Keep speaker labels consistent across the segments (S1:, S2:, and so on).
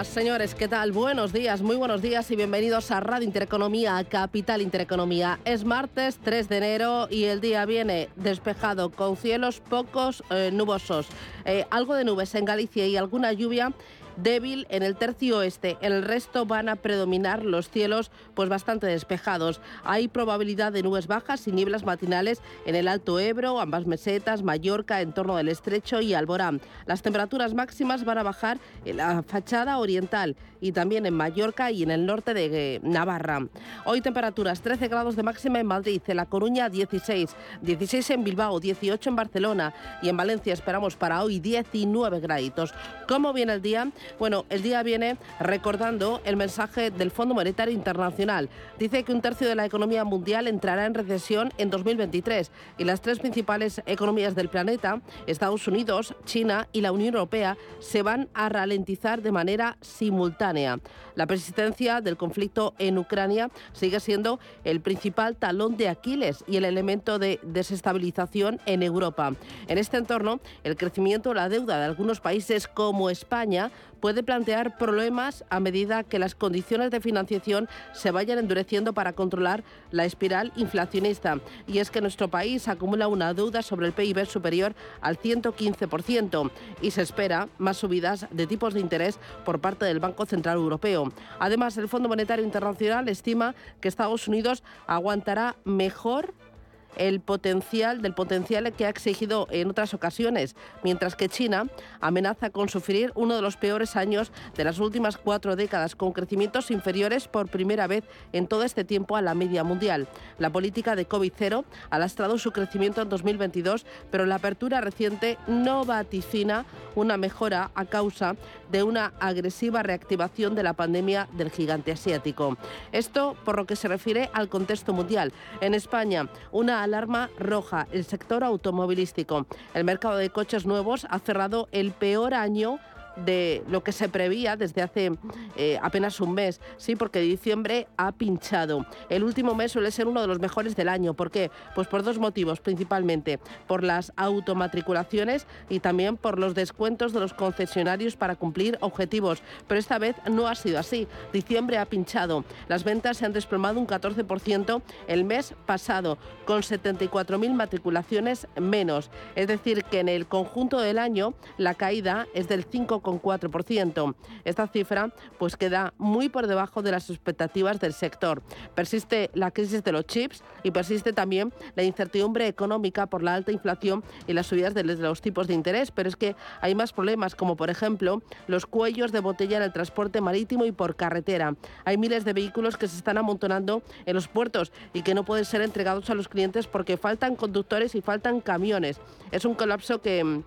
S1: Señoras, señores, ¿qué tal? Buenos días, muy buenos días y bienvenidos a Radio Intereconomía, Capital Intereconomía. Es martes 3 de enero y el día viene despejado con cielos pocos eh, nubosos. Eh, algo de nubes en Galicia y alguna lluvia débil en el tercio oeste. El resto van a predominar los cielos pues bastante despejados. Hay probabilidad de nubes bajas y nieblas matinales en el Alto Ebro, ambas mesetas, Mallorca, en torno del Estrecho y Alborán. Las temperaturas máximas van a bajar en la fachada oriental y también en Mallorca y en el norte de eh, Navarra. Hoy temperaturas 13 grados de máxima en Madrid, en La Coruña 16, 16 en Bilbao, 18 en Barcelona y en Valencia esperamos para hoy 19 graditos. ¿Cómo viene el día? Bueno, el día viene recordando el mensaje del Fondo Monetario Internacional. Dice que un tercio de la economía mundial entrará en recesión en 2023 y las tres principales economías del planeta, Estados Unidos, China y la Unión Europea, se van a ralentizar de manera simultánea. La persistencia del conflicto en Ucrania sigue siendo el principal talón de Aquiles y el elemento de desestabilización en Europa. En este entorno, el crecimiento de la deuda de algunos países como España puede plantear problemas a medida que las condiciones de financiación se vayan endureciendo para controlar la espiral inflacionista. Y es que nuestro país acumula una deuda sobre el PIB superior al 115% y se espera más subidas de tipos de interés por parte del Banco Central Europeo. Además, el Fondo Monetario Internacional estima que Estados Unidos aguantará mejor el potencial del potencial que ha exigido en otras ocasiones, mientras que China amenaza con sufrir uno de los peores años de las últimas cuatro décadas, con crecimientos inferiores por primera vez en todo este tiempo a la media mundial. La política de COVID-0 ha lastrado su crecimiento en 2022, pero la apertura reciente no vaticina una mejora a causa de una agresiva reactivación de la pandemia del gigante asiático. Esto por lo que se refiere al contexto mundial. En España, una alarma roja, el sector automovilístico. El mercado de coches nuevos ha cerrado el peor año de lo que se prevía desde hace eh, apenas un mes, sí, porque diciembre ha pinchado. El último mes suele ser uno de los mejores del año. ¿Por qué? Pues por dos motivos principalmente, por las automatriculaciones y también por los descuentos de los concesionarios para cumplir objetivos. Pero esta vez no ha sido así. Diciembre ha pinchado. Las ventas se han desplomado un 14% el mes pasado, con 74.000 matriculaciones menos. Es decir, que en el conjunto del año la caída es del 5, 4%. Esta cifra pues queda muy por debajo de las expectativas del sector. Persiste la crisis de los chips y persiste también la incertidumbre económica por la alta inflación y las subidas de los tipos de interés, pero es que hay más problemas como por ejemplo los cuellos de botella en el transporte marítimo y por carretera. Hay miles de vehículos que se están amontonando en los puertos y que no pueden ser entregados a los clientes porque faltan conductores y faltan camiones. Es un colapso que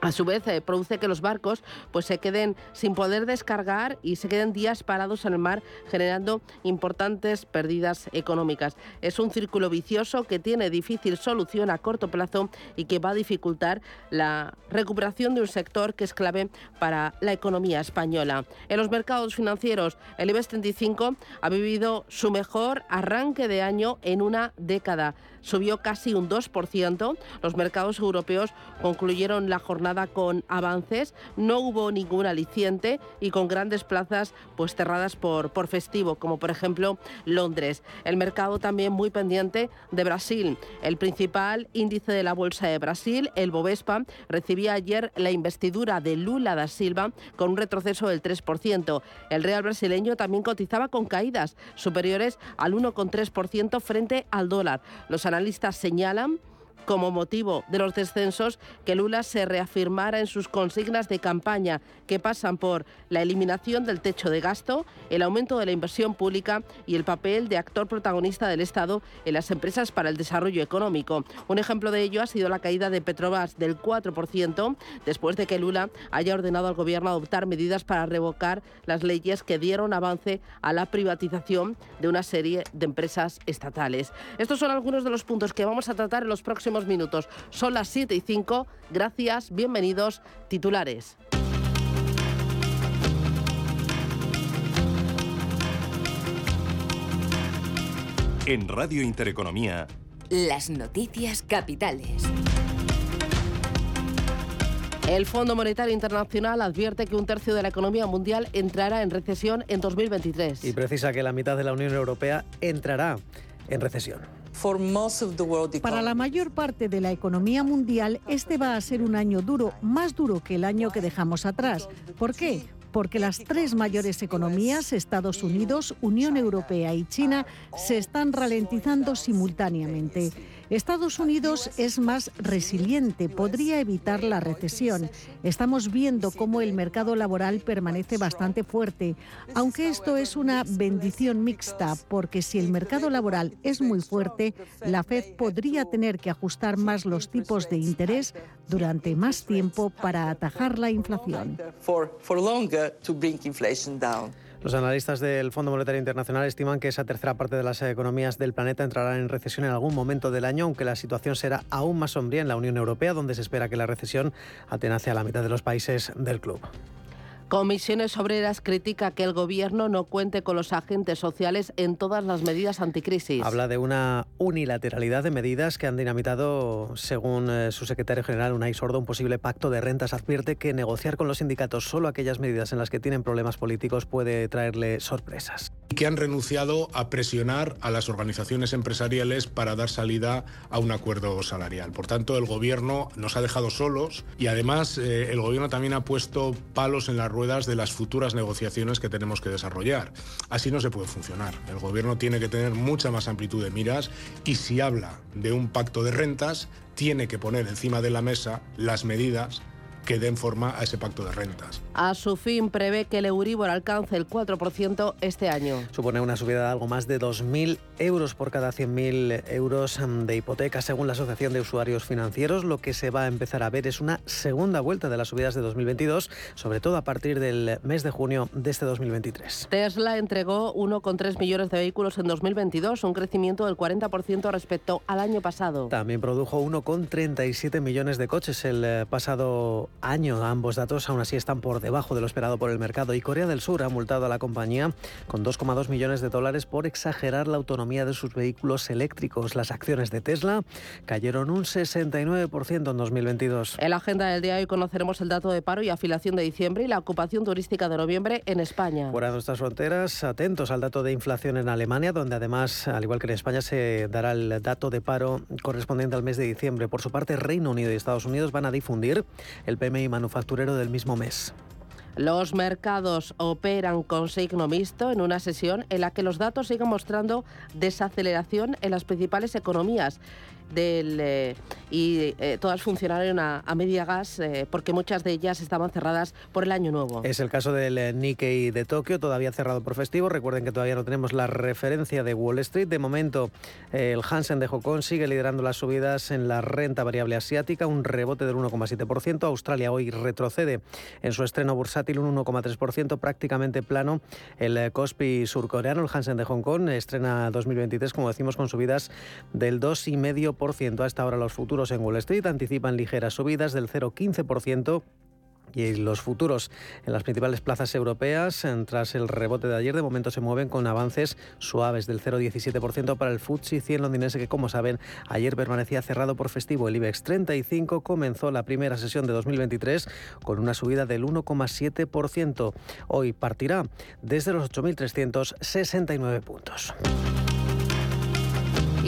S1: a su vez eh, produce que los barcos pues se queden sin poder descargar y se queden días parados en el mar generando importantes pérdidas económicas. Es un círculo vicioso que tiene difícil solución a corto plazo y que va a dificultar la recuperación de un sector que es clave para la economía española. En los mercados financieros, el IBEX 35 ha vivido su mejor arranque de año en una década. Subió casi un 2%. Los mercados europeos concluyeron la jornada con avances, no hubo ningún aliciente y con grandes plazas pues cerradas por, por festivo, como por ejemplo Londres. El mercado también muy pendiente de Brasil. El principal índice de la Bolsa de Brasil, el Bovespa, recibía ayer la investidura de Lula da Silva con un retroceso del 3%. El real brasileño también cotizaba con caídas superiores al 1,3% frente al dólar. Los analistas señalan como motivo de los descensos que Lula se reafirmara en sus consignas de campaña, que pasan por la eliminación del techo de gasto, el aumento de la inversión pública y el papel de actor protagonista del Estado en las empresas para el desarrollo económico. Un ejemplo de ello ha sido la caída de Petrobras del 4% después de que Lula haya ordenado al gobierno adoptar medidas para revocar las leyes que dieron avance a la privatización de una serie de empresas estatales. Estos son algunos de los puntos que vamos a tratar en los próximos minutos. Son las 7 y 5. Gracias, bienvenidos, titulares.
S2: En Radio Intereconomía.
S3: Las noticias capitales.
S1: El Fondo Monetario Internacional advierte que un tercio de la economía mundial entrará en recesión en 2023.
S4: Y precisa que la mitad de la Unión Europea entrará en recesión.
S5: Para la mayor parte de la economía mundial, este va a ser un año duro, más duro que el año que dejamos atrás. ¿Por qué? porque las tres mayores economías, Estados Unidos, Unión Europea y China, se están ralentizando simultáneamente. Estados Unidos es más resiliente, podría evitar la recesión. Estamos viendo cómo el mercado laboral permanece bastante fuerte, aunque esto es una bendición mixta, porque si el mercado laboral es muy fuerte, la Fed podría tener que ajustar más los tipos de interés durante más tiempo para atajar la inflación.
S4: Los analistas del Fondo Monetario Internacional estiman que esa tercera parte de las economías del planeta entrarán en recesión en algún momento del año, aunque la situación será aún más sombría en la Unión Europea, donde se espera que la recesión atenace a la mitad de los países del club.
S1: Comisiones Obreras critica que el gobierno no cuente con los agentes sociales en todas las medidas anticrisis.
S4: Habla de una unilateralidad de medidas que han dinamitado, según eh, su secretario general Unai Sordo, un posible pacto de rentas. Advierte que negociar con los sindicatos solo aquellas medidas en las que tienen problemas políticos puede traerle sorpresas.
S6: Que han renunciado a presionar a las organizaciones empresariales para dar salida a un acuerdo salarial. Por tanto, el gobierno nos ha dejado solos y además eh, el gobierno también ha puesto palos en la ruedas de las futuras negociaciones que tenemos que desarrollar. Así no se puede funcionar. El gobierno tiene que tener mucha más amplitud de miras y si habla de un pacto de rentas, tiene que poner encima de la mesa las medidas que den forma a ese pacto de rentas.
S1: A su fin, prevé que el Euribor alcance el 4% este año.
S4: Supone una subida de algo más de 2.000 euros por cada 100.000 euros de hipoteca, según la Asociación de Usuarios Financieros. Lo que se va a empezar a ver es una segunda vuelta de las subidas de 2022, sobre todo a partir del mes de junio de este 2023.
S1: Tesla entregó 1,3 millones de vehículos en 2022, un crecimiento del 40% respecto al año pasado.
S4: También produjo 1,37 millones de coches el eh, pasado año. Ambos datos aún así están por debajo de lo esperado por el mercado y Corea del Sur ha multado a la compañía con 2,2 millones de dólares por exagerar la autonomía de sus vehículos eléctricos. Las acciones de Tesla cayeron un 69% en 2022.
S1: En la agenda del día de hoy conoceremos el dato de paro y afiliación de diciembre y la ocupación turística de noviembre en España.
S4: Fuera de nuestras fronteras, atentos al dato de inflación en Alemania, donde además, al igual que en España, se dará el dato de paro correspondiente al mes de diciembre. Por su parte, Reino Unido y Estados Unidos van a difundir el PMI manufacturero del mismo mes.
S1: Los mercados operan con signo mixto en una sesión en la que los datos siguen mostrando desaceleración en las principales economías del, eh, y eh, todas funcionaron a, media gas eh, porque muchas de ellas estaban cerradas por el año nuevo.
S4: Es el caso del Nikkei de Tokio, todavía cerrado por festivo. Recuerden que todavía no tenemos la referencia de Wall Street. De momento, el Hansen de Hong Kong sigue liderando las subidas en la renta variable asiática, un rebote del 1,7%. Australia hoy retrocede en su estreno bursátil un 1,3%, prácticamente plano. El Kospi surcoreano, el Hansen de Hong Kong, estrena 2023, como decimos, con subidas del 2,5% hasta ahora los futuros en Wall Street anticipan ligeras subidas del 0,15% y los futuros en las principales plazas europeas, tras el rebote de ayer, de momento se mueven con avances suaves del 0,17% para el FTSE 100 londinense, que como saben, ayer permanecía cerrado por festivo. El IBEX 35 comenzó la primera sesión de 2023 con una subida del 1,7%. Hoy partirá desde los 8.369 puntos.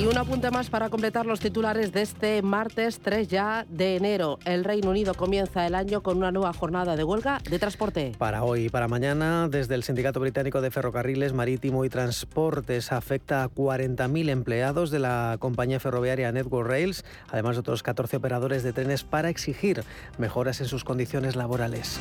S1: Y un apunte más para completar los titulares de este martes 3 ya de enero. El Reino Unido comienza el año con una nueva jornada de huelga de transporte.
S4: Para hoy y para mañana, desde el Sindicato Británico de Ferrocarriles, Marítimo y Transportes afecta a 40.000 empleados de la compañía ferroviaria Network Rails, además de otros 14 operadores de trenes para exigir mejoras en sus condiciones laborales.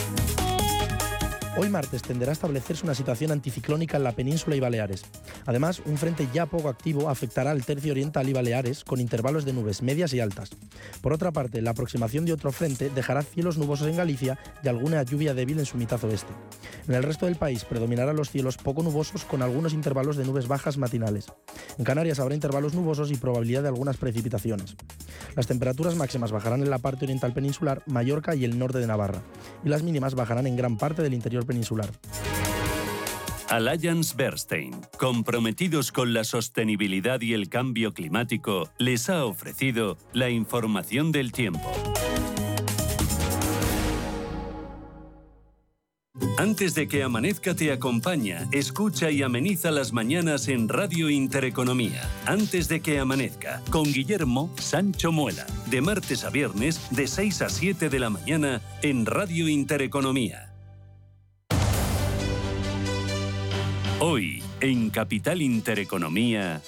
S7: Hoy martes tenderá a establecerse una situación anticiclónica en la península y Baleares. Además, un frente ya poco activo afectará al tercio oriental y Baleares con intervalos de nubes medias y altas. Por otra parte, la aproximación de otro frente dejará cielos nubosos en Galicia y alguna lluvia débil en su mitad oeste. En el resto del país predominarán los cielos poco nubosos con algunos intervalos de nubes bajas matinales. En Canarias habrá intervalos nubosos y probabilidad de algunas precipitaciones. Las temperaturas máximas bajarán en la parte oriental peninsular, Mallorca y el norte de Navarra, y las mínimas bajarán en gran parte del interior peninsular.
S8: Alliance Bernstein, comprometidos con la sostenibilidad y el cambio climático, les ha ofrecido la información del tiempo. Antes de que amanezca te acompaña, escucha y ameniza las mañanas en Radio Intereconomía. Antes de que amanezca, con Guillermo Sancho Muela, de martes a viernes, de 6 a 7 de la mañana, en Radio Intereconomía. Hoy, en Capital Intereconomía.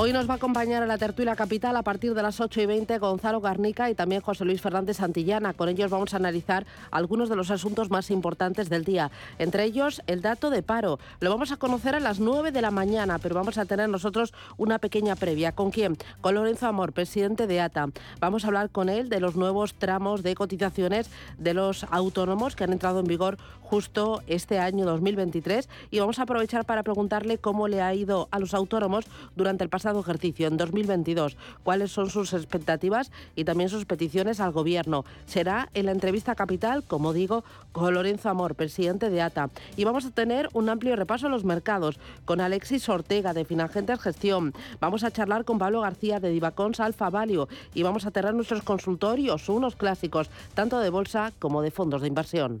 S1: Hoy nos va a acompañar a la tertulia capital a partir de las 8 y 20 Gonzalo Garnica y también José Luis Fernández Santillana. Con ellos vamos a analizar algunos de los asuntos más importantes del día. Entre ellos, el dato de paro. Lo vamos a conocer a las 9 de la mañana, pero vamos a tener nosotros una pequeña previa. ¿Con quién? Con Lorenzo Amor, presidente de ATA. Vamos a hablar con él de los nuevos tramos de cotizaciones de los autónomos que han entrado en vigor justo este año 2023 y vamos a aprovechar para preguntarle cómo le ha ido a los autónomos durante el pasado ejercicio, en 2022, cuáles son sus expectativas y también sus peticiones al Gobierno. Será en la entrevista capital, como digo, con Lorenzo Amor, presidente de ATA. Y vamos a tener un amplio repaso a los mercados con Alexis Ortega de Finagentes Gestión. Vamos a charlar con Pablo García de Divacons Alfa Valio y vamos a tener nuestros consultorios, unos clásicos, tanto de bolsa como de fondos de inversión.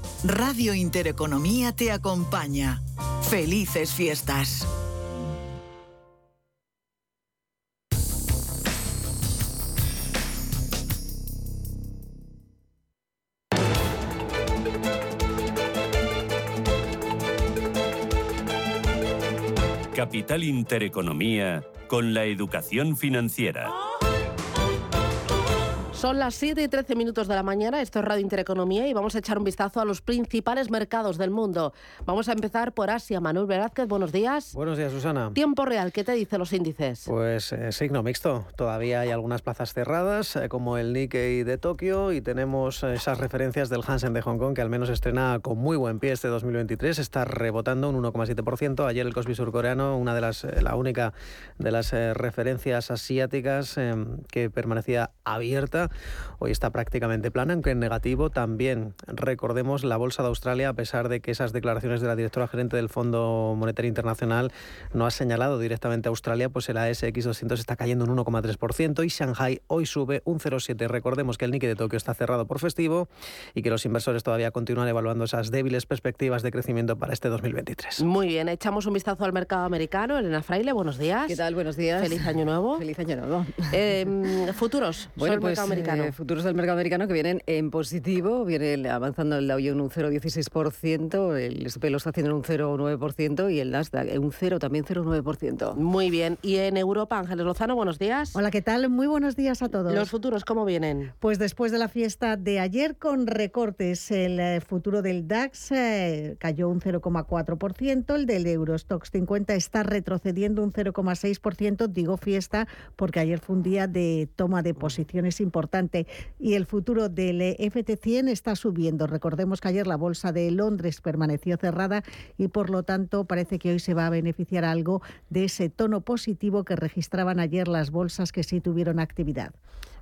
S9: Radio Intereconomía te acompaña. Felices fiestas.
S8: Capital Intereconomía con la educación financiera.
S1: Son las 7 y 13 minutos de la mañana, esto es Radio Intereconomía y vamos a echar un vistazo a los principales mercados del mundo. Vamos a empezar por Asia. Manuel Velázquez, buenos días.
S4: Buenos días, Susana.
S1: Tiempo real, ¿qué te dicen los índices?
S4: Pues eh, signo mixto. Todavía hay algunas plazas cerradas, eh, como el Nikkei de Tokio, y tenemos eh, esas referencias del Hansen de Hong Kong, que al menos estrena con muy buen pie este 2023. Está rebotando un 1,7%. Ayer el Kospi surcoreano, una de las, la única de las referencias asiáticas que permanecía abierta Hoy está prácticamente plana, aunque en negativo también. Recordemos la Bolsa de Australia, a pesar de que esas declaraciones de la directora gerente del Fondo Monetario Internacional no ha señalado directamente a Australia, pues el ASX 200 está cayendo un 1,3% y Shanghai hoy sube un 0,7%. Recordemos que el Nikkei de Tokio está cerrado por festivo y que los inversores todavía continúan evaluando esas débiles perspectivas de crecimiento para este 2023.
S1: Muy bien, echamos un vistazo al mercado americano. Elena Fraile, buenos días.
S10: ¿Qué tal? Buenos días.
S1: Feliz año nuevo.
S10: Feliz año nuevo.
S1: Em, futuros,
S10: bueno, pues,
S1: mercado americano.
S10: Eh, futuros del mercado americano que vienen en positivo, viene avanzando el Dow Jones un 0,16%, el S&P lo está haciendo en un 0,9% y el Nasdaq en un 0, también 0,9%.
S1: Muy bien. Y en Europa, Ángeles Lozano, buenos días.
S5: Hola, ¿qué tal? Muy buenos días a todos.
S1: ¿Los futuros cómo vienen?
S5: Pues después de la fiesta de ayer con recortes, el eh, futuro del DAX eh, cayó un 0,4%, el del Eurostox 50 está retrocediendo un 0,6%, digo fiesta porque ayer fue un día de toma de posiciones y el futuro del FT100 está subiendo. Recordemos que ayer la bolsa de Londres permaneció cerrada y por lo tanto parece que hoy se va a beneficiar algo de ese tono positivo que registraban ayer las bolsas que sí tuvieron actividad.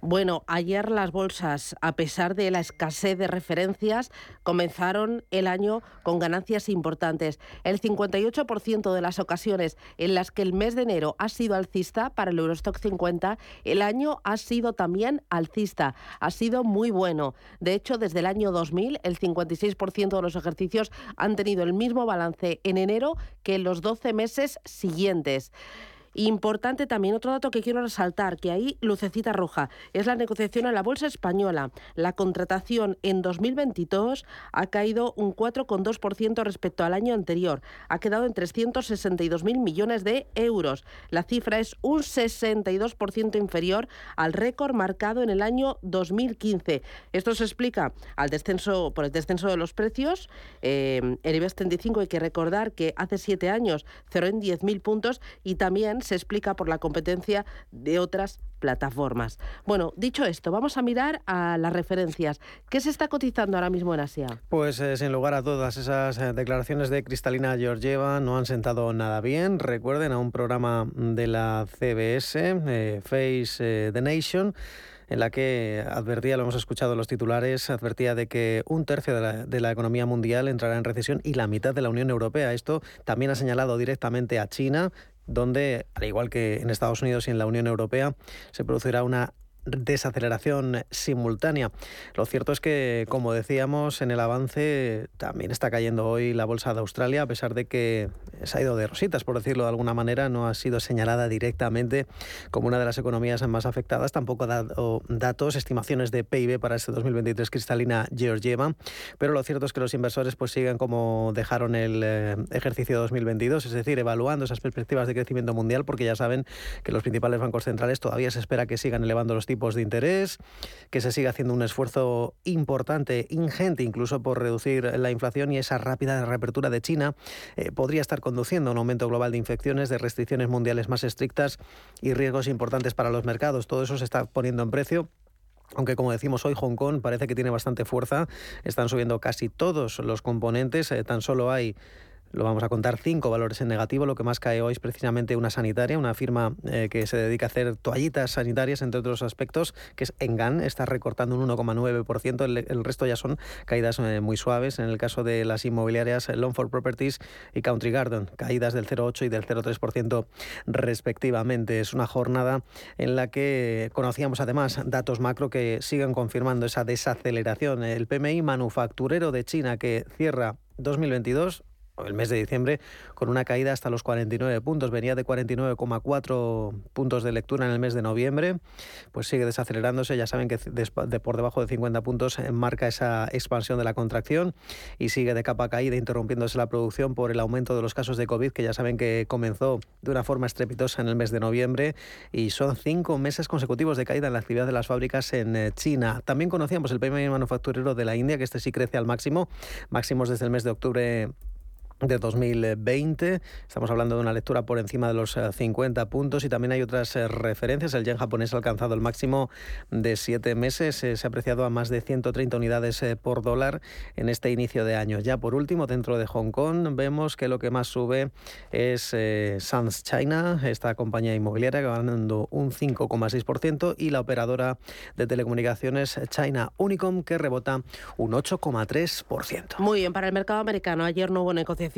S1: Bueno, ayer las bolsas, a pesar de la escasez de referencias, comenzaron el año con ganancias importantes. El 58% de las ocasiones en las que el mes de enero ha sido alcista para el Eurostock 50, el año ha sido también alcista. Ha sido muy bueno. De hecho, desde el año 2000, el 56% de los ejercicios han tenido el mismo balance en enero que en los 12 meses siguientes. Importante también otro dato que quiero resaltar, que ahí lucecita roja, es la negociación en la Bolsa Española. La contratación en 2022 ha caído un 4,2% respecto al año anterior. Ha quedado en 362.000 millones de euros. La cifra es un 62% inferior al récord marcado en el año 2015. Esto se explica al descenso, por el descenso de los precios. Eh, el IBEX 35 hay que recordar que hace siete años cerró en 10.000 puntos y también se explica por la competencia de otras plataformas. Bueno, dicho esto, vamos a mirar a las referencias. ¿Qué se está cotizando ahora mismo en Asia?
S4: Pues eh, sin lugar a todas esas eh, declaraciones de Cristalina Georgieva no han sentado nada bien. Recuerden a un programa de la CBS, eh, Face the Nation en la que advertía, lo hemos escuchado en los titulares, advertía de que un tercio de la, economía mundial entrará en recesión y la mitad de la Unión Europea. Esto también ha señalado directamente a China, donde, al igual que en Estados Unidos y en la Unión Europea, se producirá una desaceleración simultánea. Lo cierto es que, como decíamos en el avance, también está cayendo hoy la bolsa de Australia, a pesar de que se ha ido de rositas, por decirlo de alguna manera, no ha sido señalada directamente como una de las economías más afectadas, tampoco ha dado datos, estimaciones de PIB para este 2023 cristalina Georgieva, pero lo cierto es que los inversores pues siguen como dejaron el eh, ejercicio 2022, es decir, evaluando esas perspectivas de crecimiento mundial, porque ya saben que los principales bancos centrales todavía se espera que sigan elevando los tipos de interés, que se siga haciendo un esfuerzo importante, ingente incluso por reducir la inflación y esa rápida reapertura de China eh, podría estar conduciendo a un aumento global de infecciones, de restricciones mundiales más estrictas y riesgos importantes para los mercados. Todo eso se está poniendo en precio aunque como decimos hoy Hong Kong parece que tiene bastante fuerza, están subiendo casi todos los componentes, eh, tan solo hay lo vamos a contar cinco valores en negativo. Lo que más cae hoy es precisamente una sanitaria, una firma eh, que se dedica a hacer toallitas sanitarias, entre otros aspectos, que es Engan. Está recortando un 1,9%. El, resto ya son caídas eh, muy suaves. En el caso de las inmobiliarias, Longford Properties y Country Garden, caídas del 0,8 y del 0,3% respectivamente. Es una jornada en la que conocíamos además datos macro que siguen confirmando esa desaceleración. El PMI manufacturero de China que cierra 2022 el mes de diciembre con una caída hasta los 49 puntos. Venía de 49,4 puntos de lectura en el mes de noviembre, pues sigue desacelerándose. Ya saben que de por debajo de 50 puntos eh, marca esa expansión de la contracción y sigue de capa caída, interrumpiéndose la producción por el aumento de los casos de COVID, que ya saben que comenzó de una forma estrepitosa en el mes de noviembre y son cinco meses consecutivos de caída en la actividad de las fábricas en eh, China. También conocíamos el PMI manufacturero de la India, que este sí crece al máximo, máximos desde el mes de octubre de 2020. Estamos hablando de una lectura por encima de los 50 eh, puntos y también hay otras eh, referencias. El yen japonés ha alcanzado el máximo de siete meses. Eh, se ha apreciado a más de 130 unidades por dólar en este inicio de año. Ya por último, dentro de Hong Kong, vemos que lo que más sube es Sans China, esta compañía inmobiliaria ganando un 5,6% y la operadora de telecomunicaciones China Unicom que rebota un 8,3%.
S1: Muy bien, para el mercado americano ayer no hubo negociación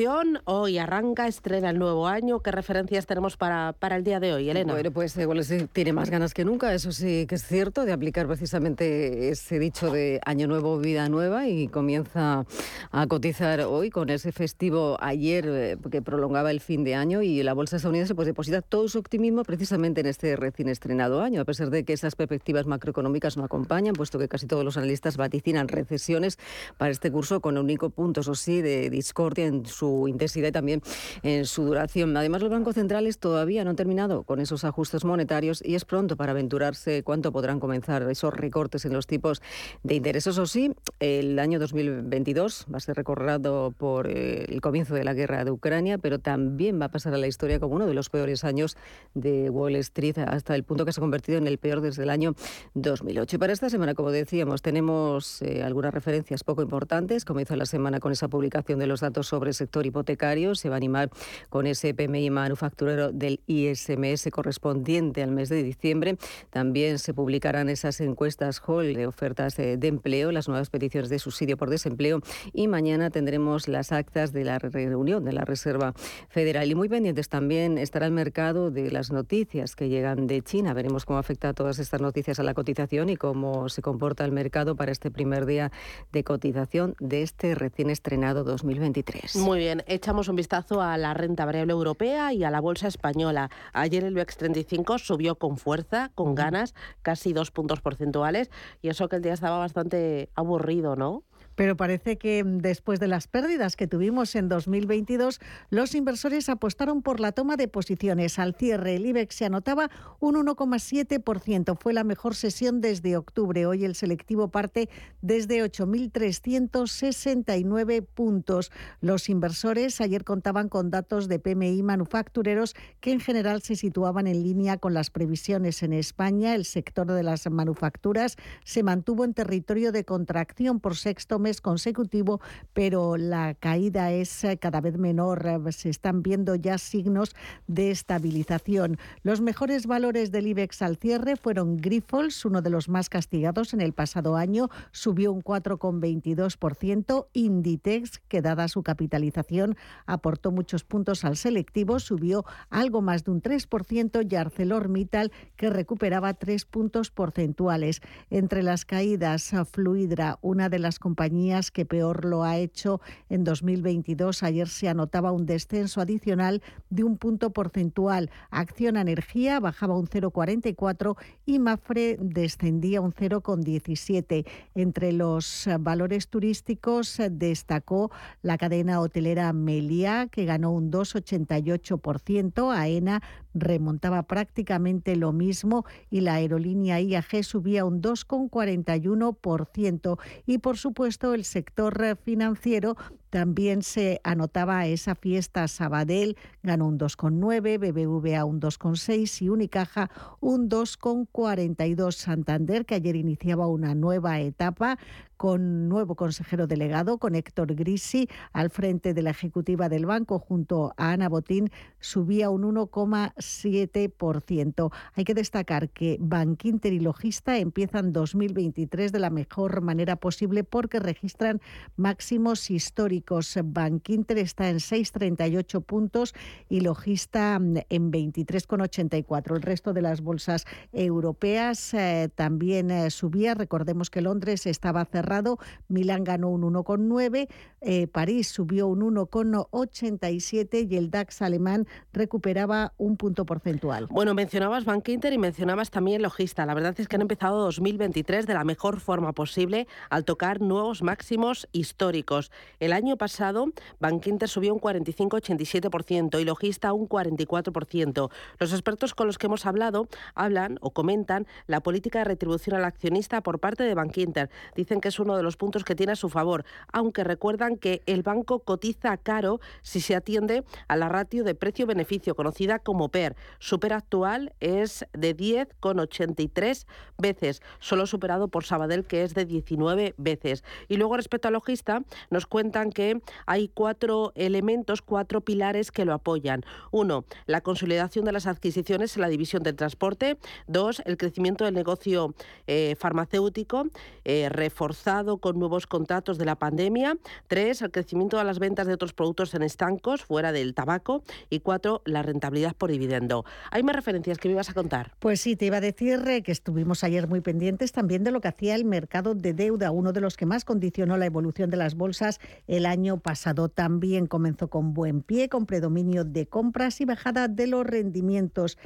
S1: Hoy arranca, estrena el nuevo año. ¿Qué referencias tenemos para, para el día de hoy, Elena?
S11: Bueno, pues igual tiene más ganas que nunca, eso sí que es cierto, de aplicar precisamente ese dicho de año nuevo, vida nueva y comienza a cotizar hoy con ese festivo ayer eh, que prolongaba el fin de año y la bolsa estadounidense pues deposita todo su optimismo precisamente en este recién estrenado año, a pesar de que esas perspectivas macroeconómicas no acompañan, puesto que casi todos los analistas vaticinan recesiones para este curso con un único punto, eso sí, de discordia en su intensidad y también en su duración. Además, los bancos centrales todavía no han terminado con esos ajustes monetarios y es pronto para aventurarse cuánto podrán comenzar esos recortes en los tipos de interés. Eso sí, el año 2022 va a ser recordado por eh, el comienzo de la guerra de Ucrania, pero también va a pasar a la historia como uno de los peores años de Wall Street, hasta el punto que se ha convertido en el peor desde el año 2008. Y para esta semana, como decíamos, tenemos eh, algunas referencias poco importantes. Comienza la semana con esa publicación de los datos sobre sector hipotecario. Se va a animar con ese PMI manufacturero del ISMS correspondiente al mes de diciembre. También se publicarán esas encuestas Hall de ofertas de, empleo, las nuevas peticiones de subsidio por desempleo y mañana tendremos las actas de la reunión de la Reserva Federal. Y muy pendientes también estará el mercado de las noticias que llegan de China. Veremos cómo afecta todas estas noticias a la cotización y cómo se comporta el mercado para este primer día de cotización de este recién estrenado 2023.
S1: Muy bien, echamos un vistazo a la renta variable europea y a la bolsa española. Ayer el BEX 35 subió con fuerza, con ganas, casi dos puntos porcentuales y eso que el día estaba bastante aburrido, ¿no?
S5: Pero parece que mm, después de las pérdidas que tuvimos en 2022, los inversores apostaron por la toma de posiciones. Al cierre, el IBEX se anotaba un 1,7%. Fue la mejor sesión desde octubre. Hoy el selectivo parte desde 8.369 puntos. Los inversores ayer contaban con datos de PMI manufactureros que en general se situaban en línea con las previsiones en España. El sector de las manufacturas se mantuvo en territorio de contracción por sexto mes consecutivo, pero la caída es eh, cada vez menor. Eh, se están viendo ya signos de estabilización. Los mejores valores del IBEX al cierre fueron Grifols, uno de los más castigados en el pasado año, subió un 4,22%. Inditex, que dada su capitalización aportó muchos puntos al selectivo, subió algo más de un 3% y ArcelorMittal, que recuperaba tres puntos porcentuales. Entre las caídas, Fluidra, una de las compañías que peor lo ha hecho en 2022. Ayer se anotaba un descenso adicional de un punto porcentual. Acción Energía bajaba un 0,44 y Mafre descendía un 0,17. Entre los valores turísticos destacó la cadena hotelera Melia, que ganó un 2,88%. AENA remontaba prácticamente lo mismo y la aerolínea IAG subía un 2,41%. Y por supuesto el sector financiero también se anotaba esa fiesta Sabadell, ganó un 2,9, BBVA un 2,6 y Unicaja un 2,42. Santander, que ayer iniciaba una nueva etapa, con nuevo consejero delegado, con Héctor Grisi al frente de la ejecutiva del banco junto a Ana Botín, subía un 1,7%. Hay que destacar que Bankinter y Logista empiezan 2023 de la mejor manera posible porque registran máximos históricos. Bankinter está en 6,38 puntos y Logista en 23,84. El resto de las bolsas europeas eh, también eh, subía. Recordemos que Londres estaba cerrado Milán ganó un 1,9, eh, París subió un 1,87 y el DAX alemán recuperaba un punto porcentual.
S1: Bueno, mencionabas Bank y mencionabas también Logista. La verdad es que han empezado 2023 de la mejor forma posible al tocar nuevos máximos históricos. El año pasado Bank Inter subió un 45,87% y Logista un 44%. Los expertos con los que hemos hablado hablan o comentan la política de retribución al accionista por parte de Bank Inter. Dicen que es uno de los puntos que tiene a su favor, aunque recuerdan que el banco cotiza caro si se atiende a la ratio de precio-beneficio, conocida como PER. Su PER actual es de 10,83 veces, solo superado por Sabadell, que es de 19 veces. Y luego, respecto a Logista, nos cuentan que porque hay cuatro elementos, cuatro pilares que lo apoyan. Uno, la consolidación de las adquisiciones en la división del transporte. Dos, el crecimiento del negocio eh, farmacéutico eh, reforzado con nuevos contratos de la pandemia. Tres, el crecimiento de las ventas de otros productos en estancos fuera del tabaco. Y cuatro, la rentabilidad por dividendo. ¿Hay más referencias que me ibas a contar?
S5: Pues sí, te iba a decir eh, que estuvimos ayer muy pendientes también de lo que hacía el mercado de deuda, uno de los que más condicionó la evolución de las bolsas el año pasado. También comenzó con buen pie, con predominio de compras y bajada de los rendimientos.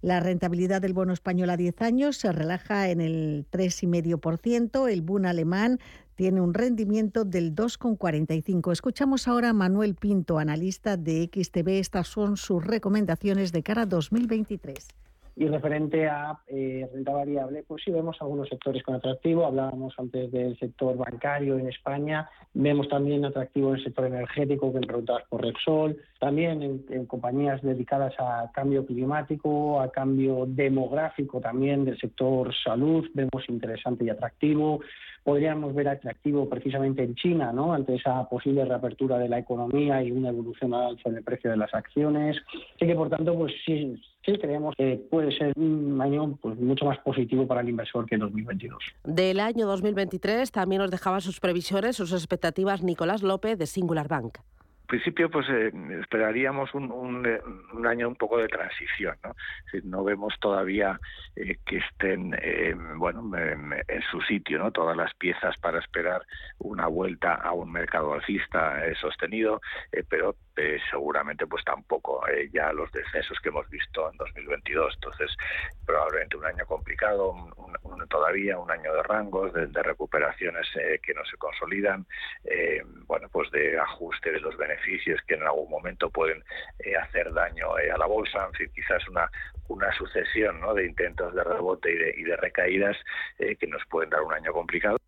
S5: La rentabilidad del bono español a 10 años se relaja en el 3,5%. El Bund alemán tiene un rendimiento del 2,45. Escuchamos ahora a Manuel Pinto, analista de XTB. Estas son sus recomendaciones de cara a 2023.
S12: Y referente a eh, renta variable, pues sí vemos algunos sectores con atractivo. Hablábamos antes del sector bancario en España. Vemos también atractivo en el sector energético, que preguntabas por Repsol. También en, compañías dedicadas a cambio climático, a cambio demográfico también del sector salud. Vemos interesante y atractivo. Podríamos ver atractivo precisamente en China, ¿no? Ante esa posible reapertura de la economía y una evolución al alza en el precio de las acciones. Así que, por tanto, pues sí, sí creemos que puede ser un año pues, mucho más positivo para el inversor que 2022.
S1: Del año 2023 también nos dejaba sus previsiones, sus expectativas Nicolás López de Singular Bank
S13: principio, pues eh, esperaríamos un, un, un, año un poco de transición, ¿no? no vemos todavía eh, que estén, eh, bueno, en, su sitio, ¿no? Todas las piezas para esperar una vuelta a un mercado alcista sostenido, pero seguramente pues tampoco ya los descensos que hemos visto en 2022. Entonces, probablemente un año complicado, todavía un año de rangos, de, recuperaciones que no se consolidan, bueno, pues de ajuste de los beneficios que en algún momento pueden eh, hacer daño eh, a la bolsa, en fin, quizás una, una sucesión ¿no? de intentos de rebote y de, y de recaídas eh, que nos pueden dar un año complicado.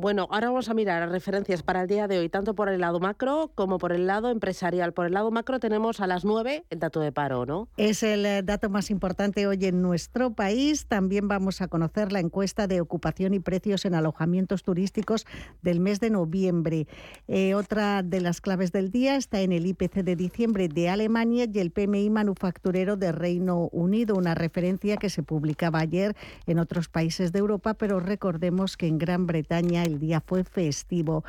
S1: Bueno, ahora vamos a mirar referencias para el día de hoy, tanto por el lado macro como por el lado empresarial. Por el lado macro tenemos a las 9 el dato de paro, ¿no?
S5: Es el eh, dato más importante hoy en nuestro país. También vamos a conocer la encuesta de ocupación y precios en alojamientos turísticos del mes de noviembre. Eh, otra de las claves del día está en el IPC de diciembre de Alemania y el PMI manufacturero de Reino Unido, una referencia que se publicaba ayer en otros países de Europa, pero recordemos que en Gran Bretaña el día fue festivo.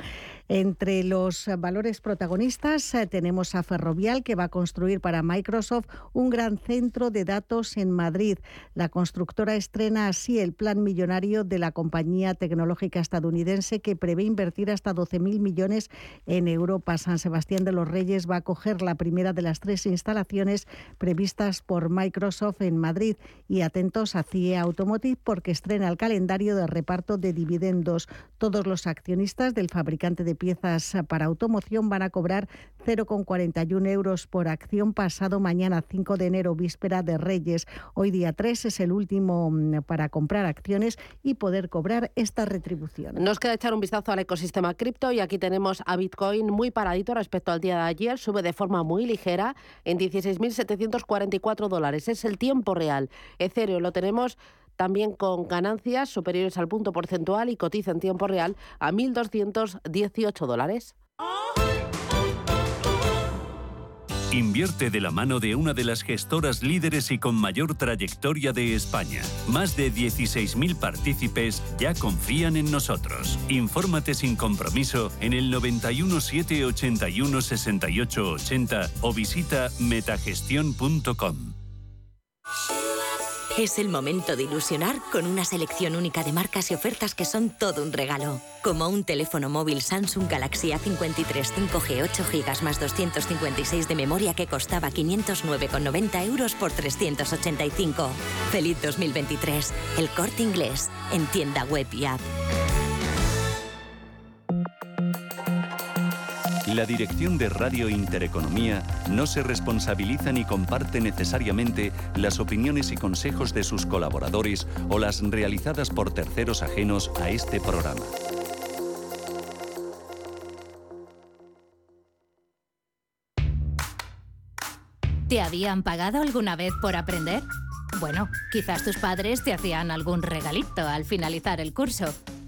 S5: Entre los valores protagonistas eh, tenemos a Ferrovial, que va a construir para Microsoft un gran centro de datos en Madrid. La constructora estrena así el plan millonario de la compañía tecnológica estadounidense que prevé invertir hasta 12.000 millones en Europa. San Sebastián de los Reyes va a coger la primera de las tres instalaciones previstas por Microsoft en Madrid. Y atentos a CIE Automotive porque estrena el calendario de reparto de dividendos. Todos los accionistas del fabricante de piezas para automoción van a cobrar 0,41 euros por acción pasado mañana 5 de enero, víspera de Reyes. Hoy día 3 es el último mm, para comprar acciones y poder cobrar esta retribución.
S1: Nos queda echar un vistazo al ecosistema cripto y aquí tenemos a Bitcoin muy paradito respecto al día de ayer. Sube de forma muy ligera en 16.744 dólares. Es el tiempo real. Ethereum lo tenemos también con ganancias superiores al punto porcentual y cotiza en tiempo real a 1.218 dólares.
S8: Invierte de la mano de una de las gestoras líderes y con mayor trayectoria de España. Más de 16.000 partícipes ya confían en nosotros. Infórmate sin compromiso en el 91 781 68 80 o visita metagestión.com.
S14: Es el momento de ilusionar con una selección única de marcas y ofertas que son todo un regalo. Como un teléfono móvil Samsung Galaxy A53 5G 8 GB más 256 de memoria que costaba 509,90 euros por 385. Feliz 2023. El corte inglés. En tienda web y app.
S8: La dirección de Radio Intereconomía no se responsabiliza ni comparte necesariamente las opiniones y consejos de sus colaboradores o las realizadas por terceros ajenos a este programa.
S15: ¿Te habían pagado alguna vez por aprender? Bueno, quizás tus padres te hacían algún regalito al finalizar el curso.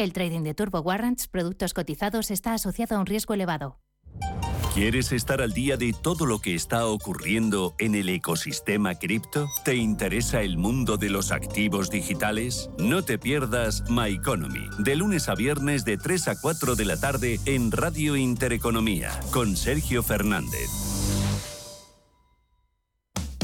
S15: El trading de Turbo Warrants, productos cotizados, está asociado a un riesgo elevado.
S8: ¿Quieres estar al día de todo lo que está ocurriendo en el ecosistema cripto? ¿Te interesa el mundo de los activos digitales? No te pierdas My Economy, de lunes a viernes de 3 a 4 de la tarde en Radio Intereconomía, con Sergio Fernández.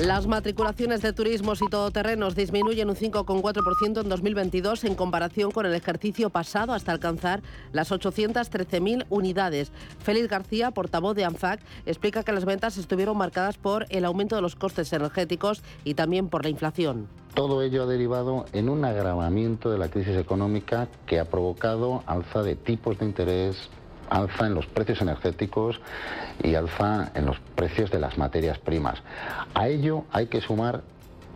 S1: Las matriculaciones de turismos y todoterrenos disminuyen un 5,4% en 2022 en comparación con el ejercicio pasado hasta alcanzar las 813.000 unidades. Félix García, portavoz de ANFAC, explica que las ventas estuvieron marcadas por el aumento de los costes energéticos y también por la inflación.
S16: Todo ello ha derivado en un agravamiento de la crisis económica que ha provocado alza de tipos de interés, alza en los precios energéticos y alza en los precios de las materias primas. A ello hay que sumar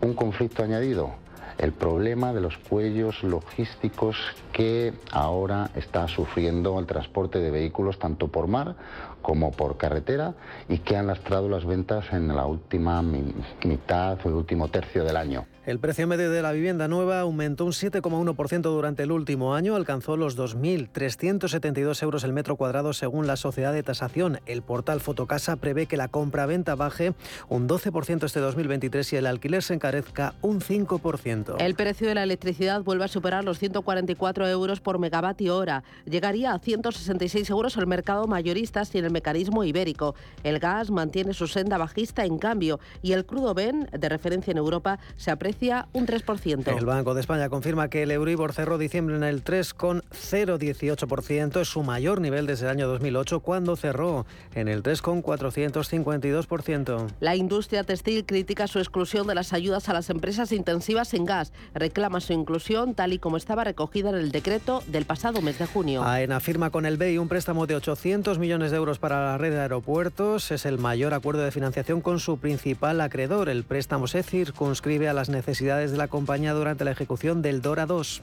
S16: un conflicto añadido, el problema de los cuellos logísticos que ahora está sufriendo el transporte de vehículos tanto por mar como por carretera y que han lastrado las ventas en la última mitad o el último tercio del año.
S4: El precio medio de la vivienda nueva aumentó un 7,1% durante el último año, alcanzó los 2.372 euros el metro cuadrado según la sociedad de tasación. El portal Fotocasa prevé que la compra-venta baje un 12% este 2023 y el alquiler se encarezca un 5%.
S1: El precio de la electricidad vuelve a superar los 144 euros por megavatio hora. Llegaría a 166 euros el mercado mayorista sin el mecanismo ibérico. El gas mantiene su senda bajista en cambio y el crudo Ben, de referencia en Europa, se aprecia un 3%.
S4: El Banco de España confirma que el Euribor cerró diciembre en el 3,018%, es su mayor nivel desde el año 2008, cuando cerró en el 3,452%.
S1: La industria textil critica su exclusión de las ayudas a las empresas intensivas en gas. Reclama su inclusión tal y como estaba recogida en el decreto del pasado mes de junio.
S4: AENA firma con el BEI un préstamo de 800 millones de euros para la red de aeropuertos. Es el mayor acuerdo de financiación con su principal acreedor. El préstamo se circunscribe a las necesidades necesidades de la compañía durante la ejecución del Dora 2.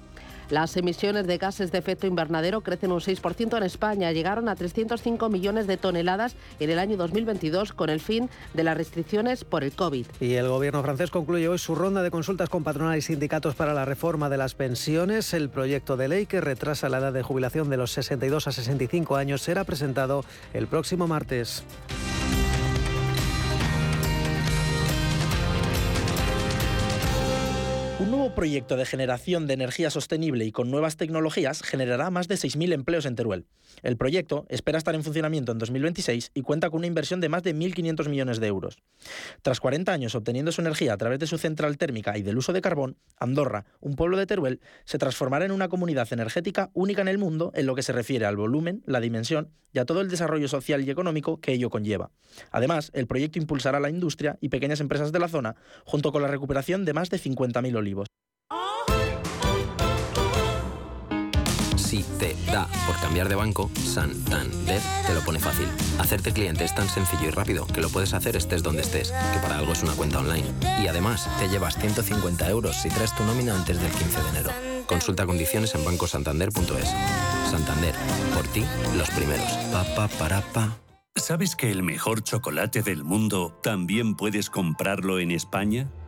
S1: Las emisiones de gases de efecto invernadero crecen un 6% en España. Llegaron a 305 millones de toneladas en el año 2022 con el fin de las restricciones por el COVID.
S4: Y el gobierno francés concluye hoy su ronda de consultas con patronales y sindicatos para la reforma de las pensiones. El proyecto de ley que retrasa la edad de jubilación de los 62 a 65 años será presentado el próximo martes.
S7: Proyecto de generación de energía sostenible y con nuevas tecnologías generará más de 6.000 empleos en Teruel. El proyecto espera estar en funcionamiento en 2026 y cuenta con una inversión de más de 1.500 millones de euros. Tras 40 años obteniendo su energía a través de su central térmica y del uso de carbón, Andorra, un pueblo de Teruel, se transformará en una comunidad energética única en el mundo en lo que se refiere al volumen, la dimensión y a todo el desarrollo social y económico que ello conlleva. Además, el proyecto impulsará la industria y pequeñas empresas de la zona, junto con la recuperación de más de 50.000 olivos.
S17: Si te da por cambiar de banco, Santander te lo pone fácil. Hacerte cliente es tan sencillo y rápido que lo puedes hacer estés donde estés, que para algo es una cuenta online. Y además, te llevas 150 euros si traes tu nómina antes del 15 de enero. Consulta condiciones en bancosantander.es. Santander, por ti, los primeros. Pa, pa.
S8: ¿Sabes que el mejor chocolate del mundo también puedes comprarlo en España?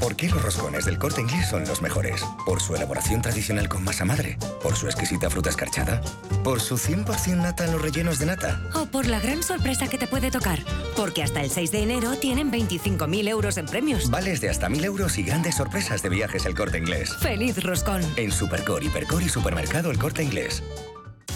S18: ¿Por qué los roscones del corte inglés son los mejores? ¿Por su elaboración tradicional con masa madre? ¿Por su exquisita fruta escarchada? ¿Por su 100% nata en los rellenos de nata?
S19: ¿O por la gran sorpresa que te puede tocar? Porque hasta el 6 de enero tienen 25.000 euros en premios.
S18: Vales de hasta 1.000 euros y grandes sorpresas de viajes el corte inglés.
S19: ¡Feliz roscón!
S18: En Supercor, Hipercor y Supermercado el corte inglés.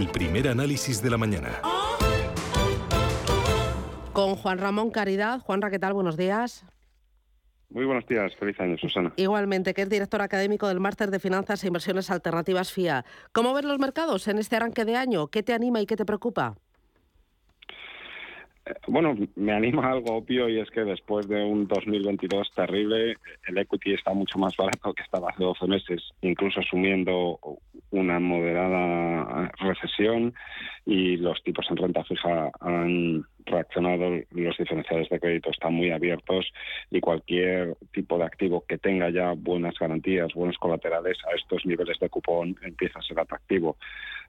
S2: El primer análisis de la mañana.
S1: Con Juan Ramón Caridad. Juanra, ¿qué tal? Buenos días.
S20: Muy buenos días, feliz año, Susana.
S1: Igualmente, que es director académico del Máster de Finanzas e Inversiones Alternativas FIA. ¿Cómo ven los mercados en este arranque de año? ¿Qué te anima y qué te preocupa?
S20: Bueno, me anima algo obvio y es que después de un 2022 terrible, el equity está mucho más barato que estaba hace 12 meses, incluso asumiendo una moderada recesión y los tipos en renta fija han reaccionado, los diferenciales de crédito están muy abiertos y cualquier tipo de activo que tenga ya buenas garantías, buenos colaterales a estos niveles de cupón empieza a ser atractivo.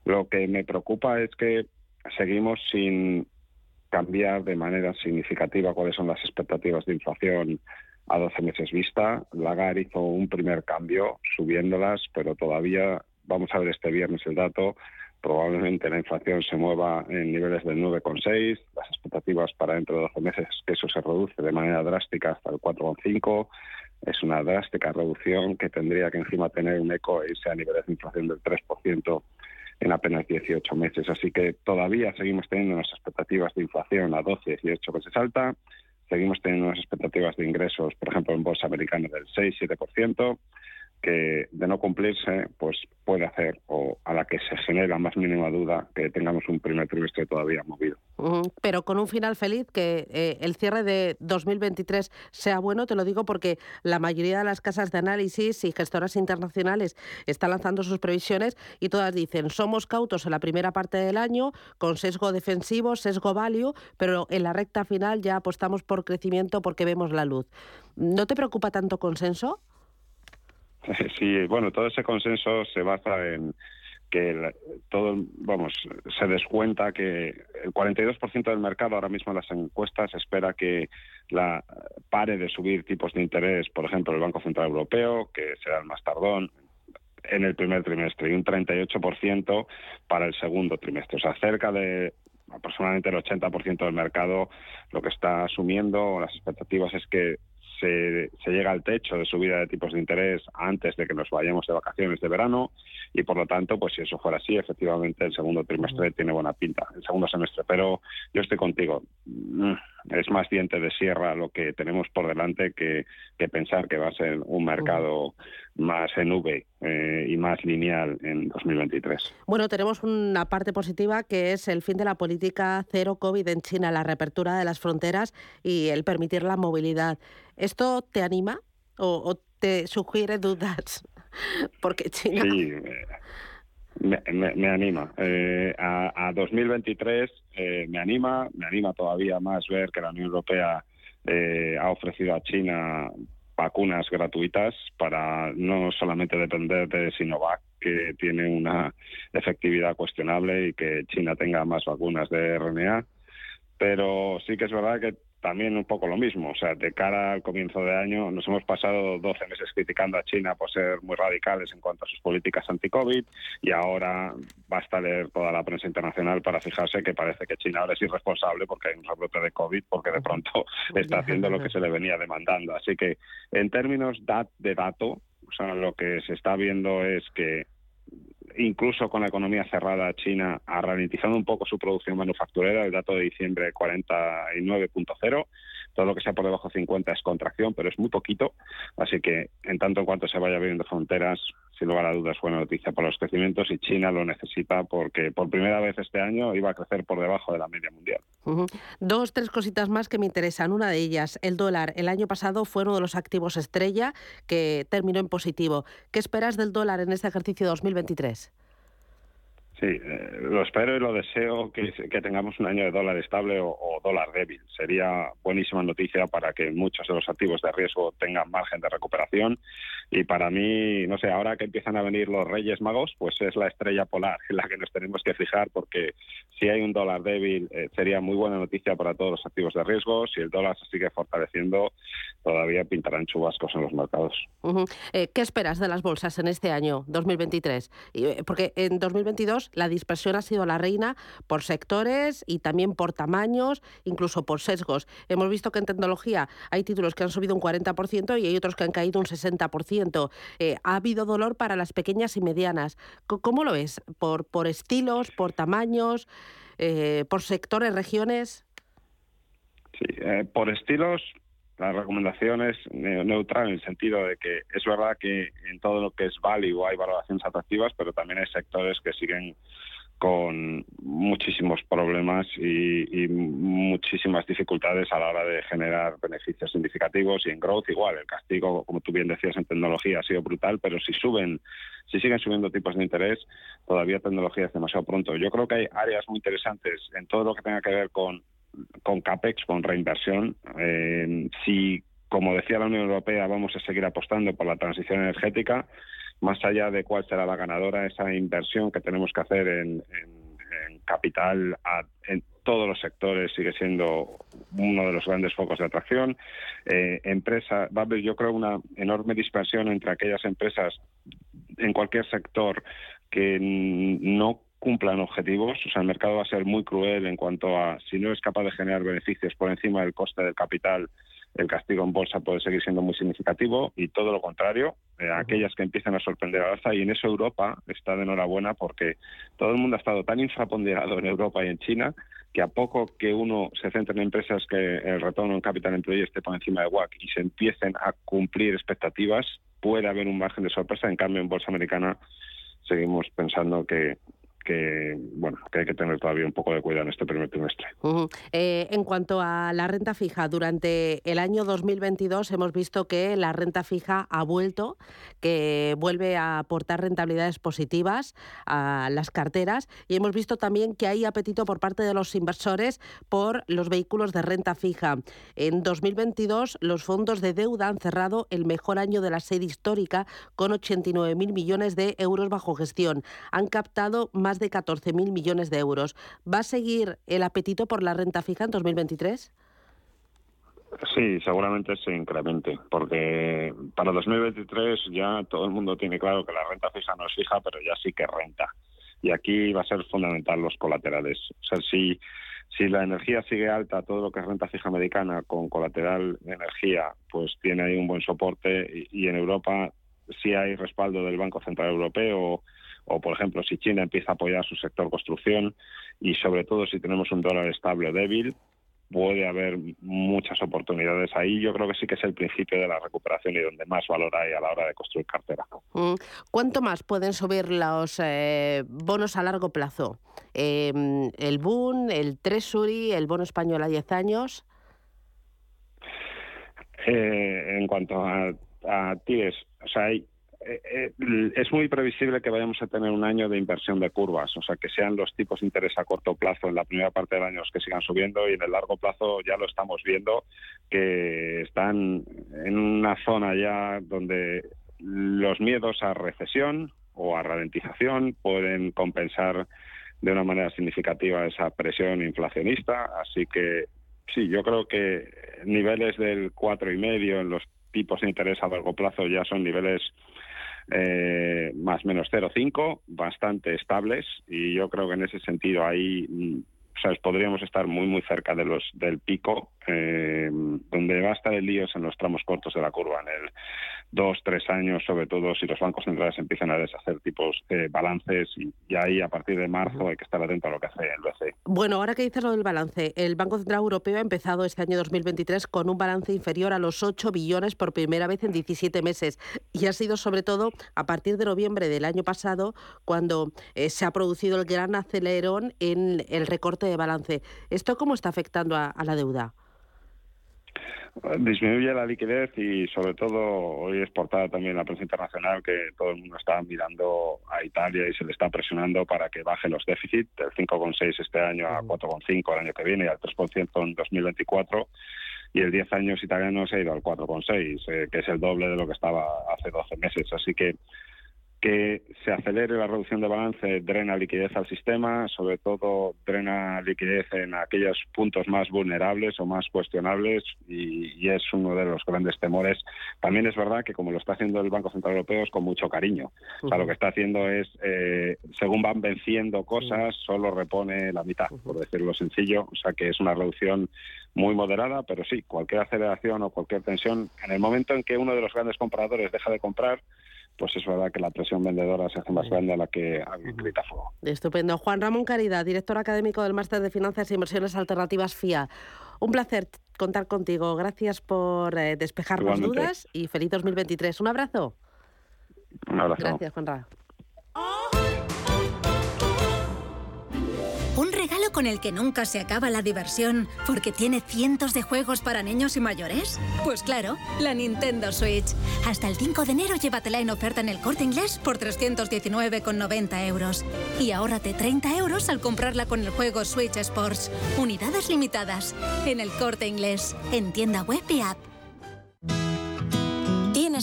S20: Lo que me preocupa es que seguimos sin cambiar de manera significativa cuáles son las expectativas de inflación a 12 meses vista. Lagar hizo un primer cambio subiéndolas, pero todavía vamos a ver este viernes el dato. Probablemente la inflación se mueva en niveles del 9,6. Las expectativas para dentro de 12 meses es que eso se reduce de manera drástica hasta el 4,5. Es una drástica reducción que tendría que encima tener un eco e irse a niveles de inflación del 3% en apenas 18 meses. Así que todavía seguimos teniendo unas expectativas de inflación a 12, 18 meses alta. Seguimos teniendo unas expectativas de ingresos, por ejemplo, en bolsa americana del 6-7% que de no cumplirse pues puede hacer o a la que se genera más mínima duda que tengamos un primer trimestre todavía movido.
S1: Pero con un final feliz, que eh, el cierre de 2023 sea bueno, te lo digo porque la mayoría de las casas de análisis y gestoras internacionales están lanzando sus previsiones y todas dicen somos cautos en la primera parte del año con sesgo defensivo, sesgo value, pero en la recta final ya apostamos por crecimiento porque vemos la luz. ¿No te preocupa tanto consenso?
S20: Sí, bueno, todo ese consenso se basa en que todo, vamos, se descuenta que el 42% del mercado ahora mismo en las encuestas espera que la pare de subir tipos de interés, por ejemplo, el Banco Central Europeo, que será el más tardón en el primer trimestre y un 38% para el segundo trimestre, o sea, cerca de aproximadamente el 80% del mercado lo que está asumiendo las expectativas es que se, llega al techo de subida de tipos de interés antes de que nos vayamos de vacaciones de verano y por lo tanto, pues si eso fuera así, efectivamente el segundo trimestre tiene buena pinta, el segundo semestre. Pero yo estoy contigo, mm, es más diente de sierra lo que tenemos por delante que, que pensar que va a ser un mercado más en V eh, y más lineal en 2023.
S1: Bueno, tenemos una parte positiva que es el fin de la política cero COVID en China, la reapertura de las fronteras y el permitir la movilidad. ¿Esto te anima o, te sugiere dudas? Porque China...
S20: Sí, me, anima. Eh, a, a, 2023 eh, me anima, me anima todavía más ver que la Unión Europea ha ofrecido a China vacunas gratuitas para no solamente depender de Sinovac, que tiene una efectividad cuestionable, y que China tenga más vacunas de RNA. Pero sí que es verdad que también un poco lo mismo. O sea, de cara al comienzo de año nos hemos pasado 12 meses criticando a China por ser muy radicales en cuanto a sus políticas anti-COVID y ahora basta leer toda la prensa internacional para fijarse que parece que China ahora es irresponsable porque hay un rebrote de COVID porque de pronto está haciendo lo que se le venía demandando. Así que en términos de dato, o sea, lo que se está viendo es que incluso con la economía cerrada, China ha ralentizado un poco su producción manufacturera. El dato de diciembre 49.0. Todo lo que sea por debajo de 50 es contracción, pero es muy poquito. Así que en tanto en cuanto se vaya abriendo fronteras, sin lugar a dudas, buena noticia para los crecimientos y China lo necesita porque por primera vez este año iba a crecer por debajo de la media mundial.
S1: Dos, tres cositas más que me interesan. Una de ellas, el dólar. El año pasado fue uno de los activos estrella que terminó en positivo. ¿Qué esperas del dólar en este ejercicio 2023?
S20: Sí, eh, lo espero y lo deseo que, tengamos un año de dólar estable o, dólar débil. Sería buenísima noticia para que muchos de los activos de riesgo tengan margen de recuperación. Y para mí, no sé, ahora que empiezan a venir los Reyes Magos, pues es la estrella polar en la que nos tenemos que fijar, porque si hay un dólar débil, eh, sería muy buena noticia para todos los activos de riesgo. Si el dólar se sigue fortaleciendo, todavía pintarán chubascos en los mercados.
S1: Eh, ¿Qué esperas de las bolsas en este año 2023? Porque en 2022 la dispersión ha sido la reina por sectores y también por tamaños, incluso por sesgos. Hemos visto que en tecnología hay títulos que han subido un 40% y hay otros que han caído un 60%. Eh, ha habido dolor para las pequeñas y medianas. ¿Cómo lo ves? ¿Por, por estilos, por tamaños, eh, por sectores, regiones?
S20: Sí, eh, por estilos, la recomendación es neutral en el sentido de que es verdad que en todo lo que es value hay valoraciones atractivas, pero también hay sectores que siguen con muchísimos problemas y, muchísimas dificultades a la hora de generar beneficios significativos y en growth igual. El castigo como tú bien decías en tecnología ha sido brutal pero si suben si siguen subiendo tipos de interés todavía tecnología es demasiado pronto. Yo creo que hay áreas muy interesantes en todo lo que tenga que ver con con CAPEX, con reinversión. Eh, si, como decía la Unión Europea, vamos a seguir apostando por la transición energética, más allá de cuál será la ganadora, esa inversión que tenemos que hacer en, capital en todos los sectores sigue siendo uno de los grandes focos de atracción. Eh, empresa, va a haber, yo creo, una enorme dispersión entre aquellas empresas en cualquier sector que no cumplan objetivos. O sea, el mercado va a ser muy cruel en cuanto a si no es capaz de generar beneficios por encima del coste del capital, el castigo en bolsa puede seguir siendo muy significativo y todo lo contrario, eh, aquellas que empiezan a sorprender al alza y en eso Europa está de enhorabuena porque todo el mundo ha estado tan infraponderado en Europa y en China que a poco que uno se centre en empresas que el retorno en capital employee esté por encima de WAC y se empiecen a cumplir expectativas, puede haber un margen de sorpresa. En cambio, en bolsa americana seguimos pensando que que bueno que hay que tener todavía un poco de cuidado en este primer trimestre.
S1: Eh, en cuanto a la renta fija, durante el año 2022 hemos visto que la renta fija ha vuelto, que vuelve a aportar rentabilidades positivas a las carteras y hemos visto también que hay apetito por parte de los inversores por los vehículos de renta fija. En 2022 los fondos de deuda han cerrado el mejor año de la serie histórica con 89.000 millones de euros bajo gestión. Han captado más de 14.000 millones de euros. ¿Va a seguir el apetito por la renta fija en 2023?
S20: Sí, seguramente se incremente, porque para 2023 ya todo el mundo tiene claro que la renta fija no es fija, pero ya sí que renta. Y aquí va a ser fundamental los colaterales. O sea, si, si la energía sigue alta, todo lo que es renta fija americana con colateral de energía, pues tiene ahí un buen soporte. Y, en Europa sí hay respaldo del Banco Central Europeo o por ejemplo si China empieza a apoyar su sector construcción y sobre todo si tenemos un dólar estable o débil puede haber muchas oportunidades ahí. Yo creo que sí que es el principio de la recuperación y donde más valor hay a la hora de construir cartera.
S1: Mm. ¿Cuánto más pueden subir los eh, bonos a largo plazo? Em, ¿El Boon, el Treasury, el bono español a 10 años?
S20: Eh, en cuanto a, a TIES, o sea, hay, eh, eh, es muy previsible que vayamos a tener un año de inversión de curvas, o sea, que sean los tipos de interés a corto plazo en la primera parte del año los que sigan subiendo y en el largo plazo ya lo estamos viendo que están en una zona ya donde los miedos a recesión o a ralentización pueden compensar de una manera significativa esa presión inflacionista, así que sí, yo creo que niveles del cuatro y medio en los tipos de interés a largo plazo ya son niveles eh, más menos 0,5, bastante estables y yo creo que en ese sentido ahí podríamos estar muy muy cerca de los del pico, eh, donde va a estar el lío en los tramos cortos de la curva, en el dos, tres años, sobre todo si los bancos centrales empiezan a deshacer tipos de balances y, ahí a partir de marzo hay que estar atento a lo que hace el BCE.
S1: Bueno, ahora que dices lo del balance, el Banco Central Europeo ha empezado este año 2023 con un balance inferior a los 8 billones por primera vez en 17 meses y ha sido sobre todo a partir de noviembre del año pasado cuando eh, se ha producido el gran acelerón en el recorte de balance. ¿Esto cómo está afectando a la deuda?
S20: disminuye la liquidez y sobre todo hoy es portada también la prensa internacional que todo el mundo está mirando a Italia y se le está presionando para que baje los déficits del 5,6 este año a 4,5 el año que viene y al 3% en 2024 y el 10 años italiano se ha ido al 4,6 eh, que es el doble de lo que estaba hace 12 meses así que que se acelere la reducción de balance drena liquidez al sistema, sobre todo drena liquidez en aquellos puntos más vulnerables o más cuestionables y, es uno de los grandes temores. También es verdad que como lo está haciendo el Banco Central Europeo es con mucho cariño. O sea, lo que está haciendo es, eh, según van venciendo cosas, solo repone la mitad, por decirlo sencillo. O sea, que es una reducción muy moderada, pero sí, cualquier aceleración o cualquier tensión, en el momento en que uno de los grandes compradores deja de comprar, pues es verdad que la presión vendedora se hace más grande a la que grita fuego.
S1: Estupendo. Juan Ramón Caridad, director académico del Máster de Finanzas e Inversiones Alternativas FIA. Un placer contar contigo. Gracias por eh, despejar las dudas y feliz 2023. Un abrazo.
S20: Un abrazo.
S1: Gracias, Juan Ramón.
S21: ¿Un regalo con el que nunca se acaba la diversión porque tiene cientos de juegos para niños y mayores? Pues claro, la Nintendo Switch. Hasta el 5 de enero llévatela en oferta en el corte inglés por 319,90 euros. Y ahórrate 30 euros al comprarla con el juego Switch Sports. Unidades limitadas. En el corte inglés. En tienda web y app.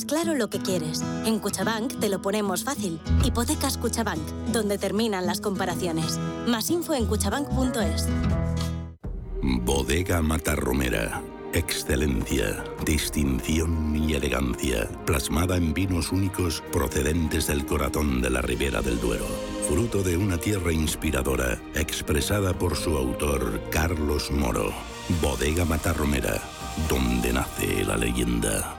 S22: Claro lo que quieres. En Cuchabank te lo ponemos fácil. Hipotecas Cuchabank, donde terminan las comparaciones. Más info en cuchabank.es.
S23: Bodega Matarromera. Excelencia, distinción y elegancia, plasmada en vinos únicos procedentes del corazón de la Ribera del Duero. Fruto de una tierra inspiradora, expresada por su autor, Carlos Moro. Bodega Matarromera, donde nace la leyenda.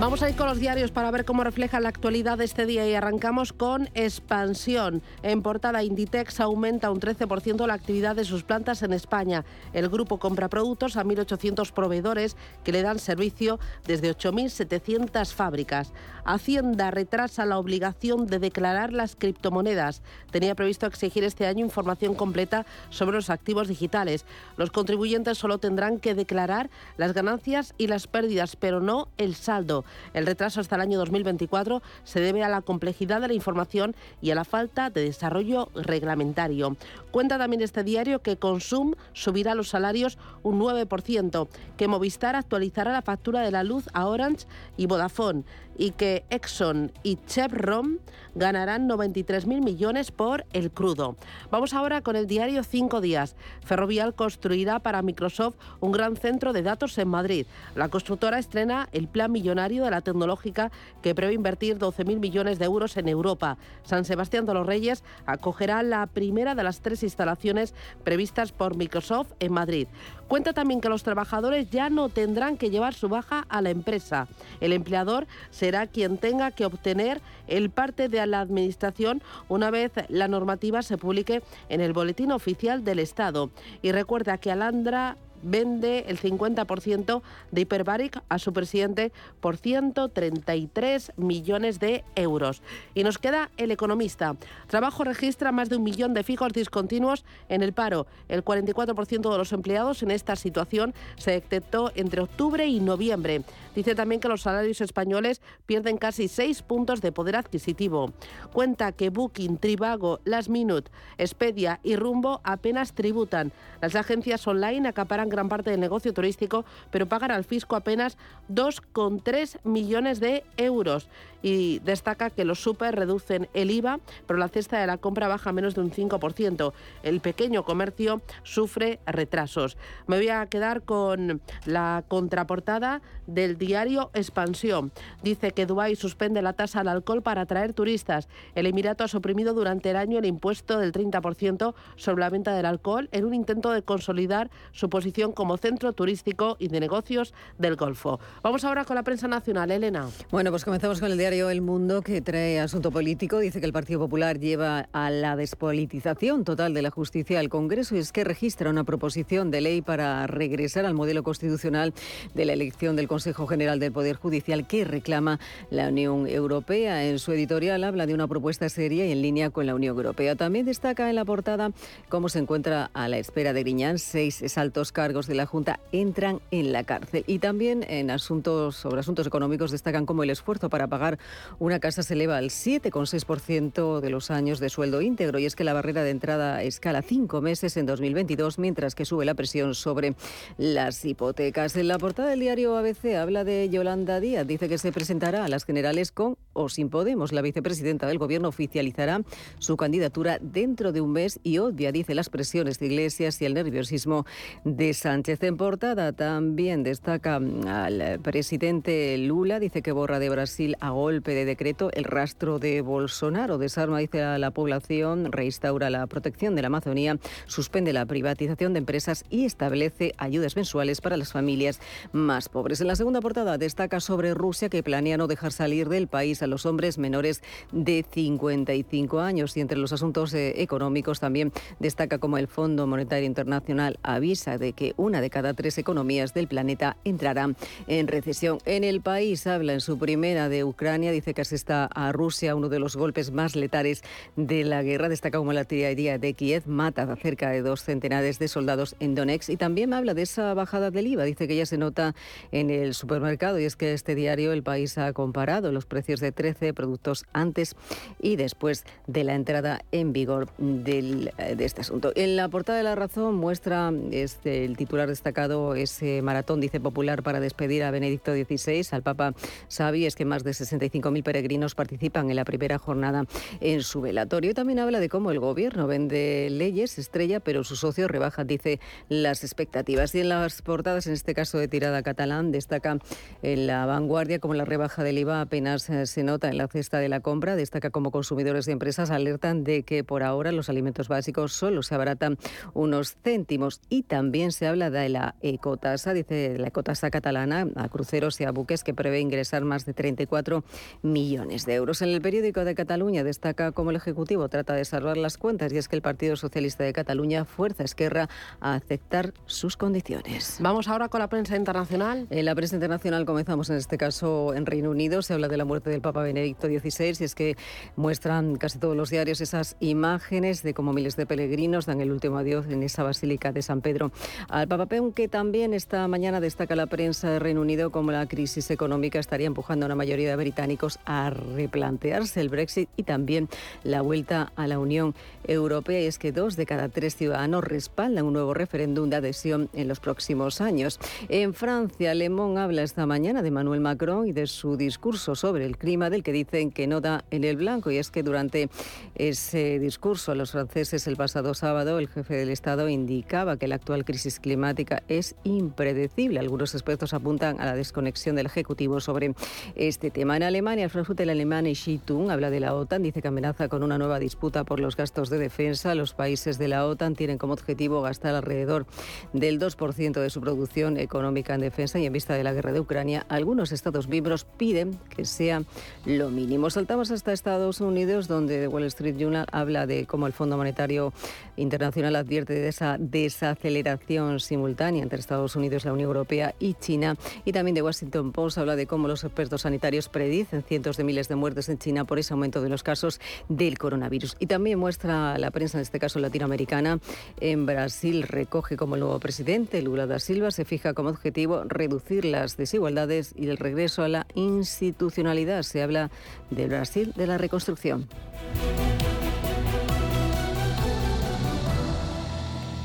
S1: Vamos a ir con los diarios para ver cómo refleja la actualidad de este día y arrancamos con expansión. En portada Inditex aumenta un 13% la actividad de sus plantas en España. El grupo compra productos a 1.800 proveedores que le dan servicio desde 8.700 fábricas. Hacienda retrasa la obligación de declarar las criptomonedas. Tenía previsto exigir este año información completa sobre los activos digitales. Los contribuyentes solo tendrán que declarar las ganancias y las pérdidas, pero no el saldo. El retraso hasta el año 2024 se debe a la complejidad de la información y a la falta de desarrollo reglamentario. Cuenta también este diario que Consum subirá los salarios un 9%, que Movistar actualizará la factura de la luz a Orange y Vodafone y que Exxon y Chevron ganarán 93.000 millones por el crudo. Vamos ahora con el diario Cinco Días. Ferrovial construirá para Microsoft un gran centro de datos en Madrid. La constructora estrena el plan millonario de la tecnológica que prevé invertir 12.000 millones de euros en Europa. San Sebastián de los Reyes acogerá la primera de las tres instalaciones previstas por Microsoft en Madrid. Cuenta también que los trabajadores ya no tendrán que llevar su baja a la empresa. El empleador será quien tenga que obtener el parte de la administración una vez la normativa se publique en el boletín oficial del Estado. Y recuerda que Alandra vende el 50% de Hyperbaric a su presidente por 133 millones de euros. Y nos queda el economista. Trabajo registra más de un millón de fijos discontinuos en el paro. El 44% de los empleados en esta situación se detectó entre octubre y noviembre. Dice también que los salarios españoles pierden casi seis puntos de poder adquisitivo. Cuenta que Booking, Trivago, Last Minute, Expedia y Rumbo apenas tributan. Las agencias online acaparan gran parte del negocio turístico, pero pagan al fisco apenas 2,3 millones de euros y destaca que los super reducen el IVA, pero la cesta de la compra baja menos de un 5%. El pequeño comercio sufre retrasos. Me voy a quedar con la contraportada del diario Expansión. Dice que Dubái suspende la tasa al alcohol para atraer turistas. El Emirato ha suprimido durante el año el impuesto del 30% sobre la venta del alcohol en un intento de consolidar su posición como centro turístico y de negocios del Golfo. Vamos ahora con la prensa nacional. Elena.
S11: Bueno, pues comenzamos con el día el Mundo, que trae asunto político, dice que el Partido Popular lleva a la despolitización total de la justicia al Congreso y es que registra una proposición de ley para regresar al modelo constitucional de la elección del Consejo General del Poder Judicial que reclama la Unión Europea. En su editorial habla de una propuesta seria y en línea con la Unión Europea. También destaca en la portada cómo se encuentra a la espera de Griñán. Seis altos cargos de la Junta entran en la cárcel. Y también en asuntos sobre asuntos económicos destacan cómo el esfuerzo para pagar una casa se eleva al 7,6% de los años de sueldo íntegro y es que la barrera de entrada escala cinco meses en 2022, mientras que sube la presión sobre las hipotecas. En la portada del diario ABC habla de Yolanda Díaz. Dice que se presentará a las generales con o sin Podemos. La vicepresidenta del Gobierno oficializará su candidatura dentro de un mes y obvia, dice, las presiones de Iglesias y el nerviosismo de Sánchez. En portada también destaca al presidente Lula. Dice que borra de Brasil a golpe de decreto el rastro de Bolsonaro. Desarma, dice a la población, reinstaura la protección de la Amazonía, suspende la privatización de empresas y establece ayudas mensuales para las familias más pobres. En la segunda portada destaca sobre Rusia que planea no dejar salir del país a los hombres menores de 55 años y entre los asuntos eh, económicos también destaca como el Fondo Monetario Internacional avisa de que una de cada tres economías del planeta entrará en recesión. En el país habla en su primera de Ucrania dice que asesta a Rusia uno de los golpes más letales de la guerra. Destaca como la artillería de Kiev mata a cerca de dos centenares de soldados en Donetsk y también habla de esa bajada del IVA. Dice que ya se nota en el supermercado y es que este diario el país ha comparado los precios de 13 productos antes y después de la entrada en vigor del, de este asunto. En la portada de La Razón muestra este, el titular destacado ese maratón, dice popular, para despedir a Benedicto XVI, al Papa Xavi. Es que más de 60 65.000 peregrinos participan en la primera jornada en su velatorio. También habla de cómo el gobierno vende leyes estrella, pero sus socios rebajan, dice, las expectativas. Y en las portadas, en este caso de tirada catalán, destaca en la vanguardia como la rebaja del IVA apenas eh, se nota en la cesta de la compra. Destaca como consumidores de empresas alertan de que por ahora los alimentos básicos solo se abaratan unos céntimos. Y también se habla de la ecotasa, dice la ecotasa catalana a cruceros y a buques que prevé ingresar más de 34 millones de euros. En el periódico de Cataluña destaca cómo el Ejecutivo trata de salvar las cuentas y es que el Partido Socialista de Cataluña fuerza a Esquerra a aceptar sus condiciones.
S1: Vamos ahora con la prensa internacional.
S11: En la prensa internacional comenzamos en este caso en Reino Unido. Se habla de la muerte del Papa Benedicto XVI y es que muestran casi todos los diarios esas imágenes de cómo miles de peregrinos dan el último adiós en esa basílica de San Pedro al Papa, que también esta mañana destaca la prensa de Reino Unido como la crisis económica estaría empujando a una mayoría de británicos a replantearse el Brexit y también la vuelta a la Unión Europea. Y es que dos de cada tres ciudadanos respaldan un nuevo referéndum de adhesión en los próximos años. En Francia, Le Monde habla esta mañana de Manuel Macron y de su discurso sobre el clima, del que dicen que no da en el blanco. Y es que durante ese discurso a los franceses el pasado sábado, el jefe del Estado indicaba que la actual crisis climática es impredecible. Algunos expertos apuntan a la desconexión del Ejecutivo sobre este tema. En Alemania, el Frankfurter alemán Schitung habla de la OTAN, dice que amenaza con una nueva disputa por los gastos de defensa. Los países de la OTAN tienen como objetivo gastar alrededor del 2% de su producción económica en defensa y en vista de la guerra de Ucrania, algunos Estados miembros piden que sea lo mínimo. Saltamos hasta Estados Unidos, donde Wall Street Journal habla de cómo el Fondo Monetario Internacional advierte de esa desaceleración simultánea entre Estados Unidos, la Unión Europea y China. Y también The Washington Post habla de cómo los expertos sanitarios predicen cientos de miles de muertes en China por ese aumento de los casos del coronavirus. Y también muestra la prensa, en este caso latinoamericana, en Brasil recoge como el nuevo presidente, Lula da Silva, se fija como objetivo reducir las desigualdades y el regreso a la institucionalidad. Se habla de Brasil de la reconstrucción.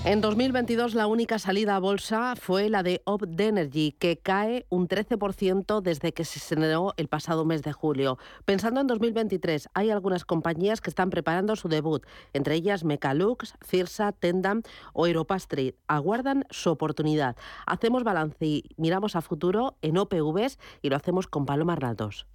S1: En 2022 la única salida a bolsa fue la de Opt Energy, que cae un 13% desde que se estrenó el pasado mes de julio. Pensando en 2023, hay algunas compañías que están preparando su debut, entre ellas Mecalux, Cirsa, Tendam o Street. Aguardan su oportunidad. Hacemos balance y miramos a futuro en OPVs y lo hacemos con Paloma Arnaldos.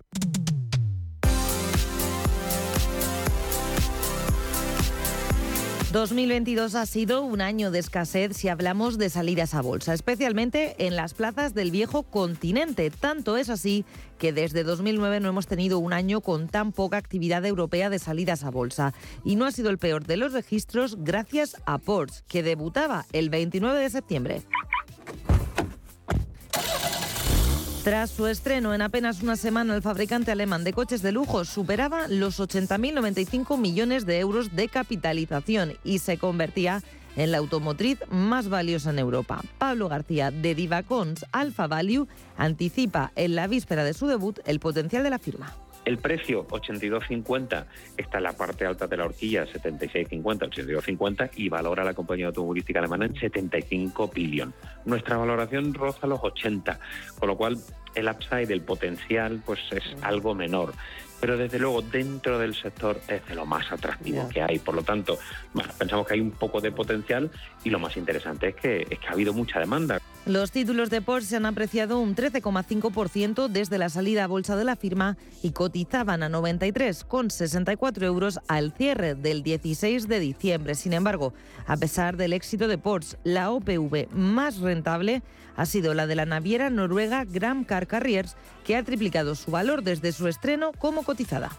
S24: 2022 ha sido un año de escasez si hablamos de salidas a bolsa, especialmente en las plazas del viejo continente. Tanto es así que desde 2009 no hemos tenido un año con tan poca actividad europea de salidas a bolsa. Y no ha sido el peor de los registros gracias a Porsche, que debutaba el 29 de septiembre. Tras su estreno en apenas una semana, el fabricante alemán de coches de lujo superaba los 80.095 millones de euros de capitalización y se convertía en la automotriz más valiosa en Europa. Pablo García de Divacons Alpha Value anticipa en la víspera de su debut el potencial de la firma.
S25: El precio 82.50 está en la parte alta de la horquilla, 76.50, 82.50 y valora la compañía automovilística alemana en 75 billón. Nuestra valoración roza los 80, con lo cual el upside, el potencial, pues es algo menor pero desde luego dentro del sector es de lo más atractivo que hay. Por lo tanto, pensamos que hay un poco de potencial y lo más interesante es que, es que ha habido mucha demanda.
S24: Los títulos de Porsche se han apreciado un 13,5% desde la salida a bolsa de la firma y cotizaban a 93,64 euros al cierre del 16 de diciembre. Sin embargo, a pesar del éxito de Porsche, la OPV más rentable ha sido la de la naviera noruega Gram Car Carriers, que ha triplicado su valor desde su estreno como cotizada.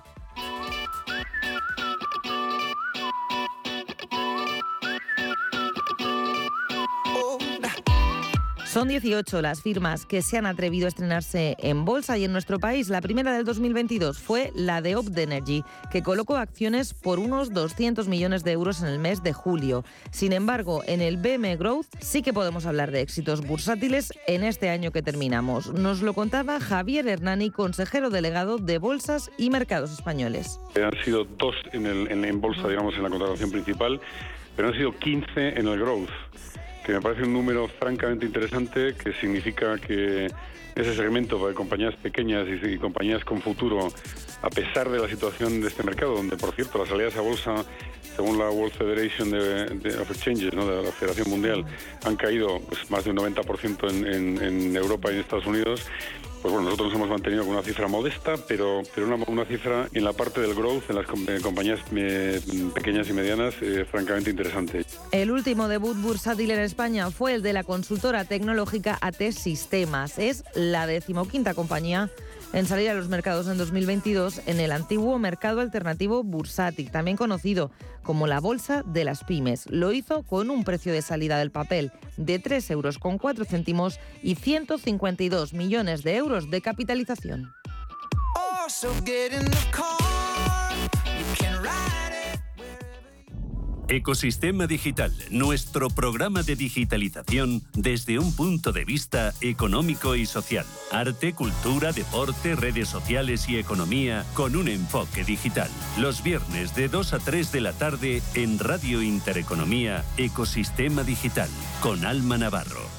S24: Son 18 las firmas que se han atrevido a estrenarse en bolsa y en nuestro país. La primera del 2022 fue la de Opt Energy, que colocó acciones por unos 200 millones de euros en el mes de julio. Sin embargo, en el BM Growth sí que podemos hablar de éxitos bursátiles en este año que terminamos. Nos lo contaba Javier Hernani, consejero delegado de Bolsas y Mercados Españoles.
S26: Han sido dos en, en bolsa, digamos, en la contratación principal, pero han sido 15 en el Growth que me parece un número francamente interesante, que significa que ese segmento de compañías pequeñas y, compañías con futuro, a pesar de la situación de este mercado, donde por cierto las salidas a bolsa, según la World Federation de, of Exchanges, ¿no? de la Federación Mundial, han caído pues, más de un 90% en, en Europa y en Estados Unidos, pues bueno, nosotros nos hemos mantenido con una cifra modesta, pero, pero una, cifra en la parte del growth, en las compañías eh, pequeñas y medianas, eh, francamente interesante.
S24: El último debut bursátil en España fue el de la consultora tecnológica AT Sistemas. Es la decimoquinta compañía en salir a los mercados en 2022 en el antiguo mercado alternativo bursátil, también conocido como la Bolsa de las Pymes. Lo hizo con un precio de salida del papel de 3 euros con 4 céntimos y 152 millones de euros de capitalización.
S8: Ecosistema Digital, nuestro programa de digitalización desde un punto de vista económico y social. Arte, cultura, deporte, redes sociales y economía con un enfoque digital. Los viernes de 2 a 3 de la tarde en Radio Intereconomía, Ecosistema Digital, con Alma Navarro.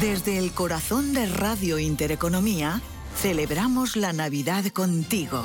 S27: Desde el corazón de Radio Intereconomía, celebramos la Navidad contigo.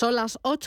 S1: Son las 8.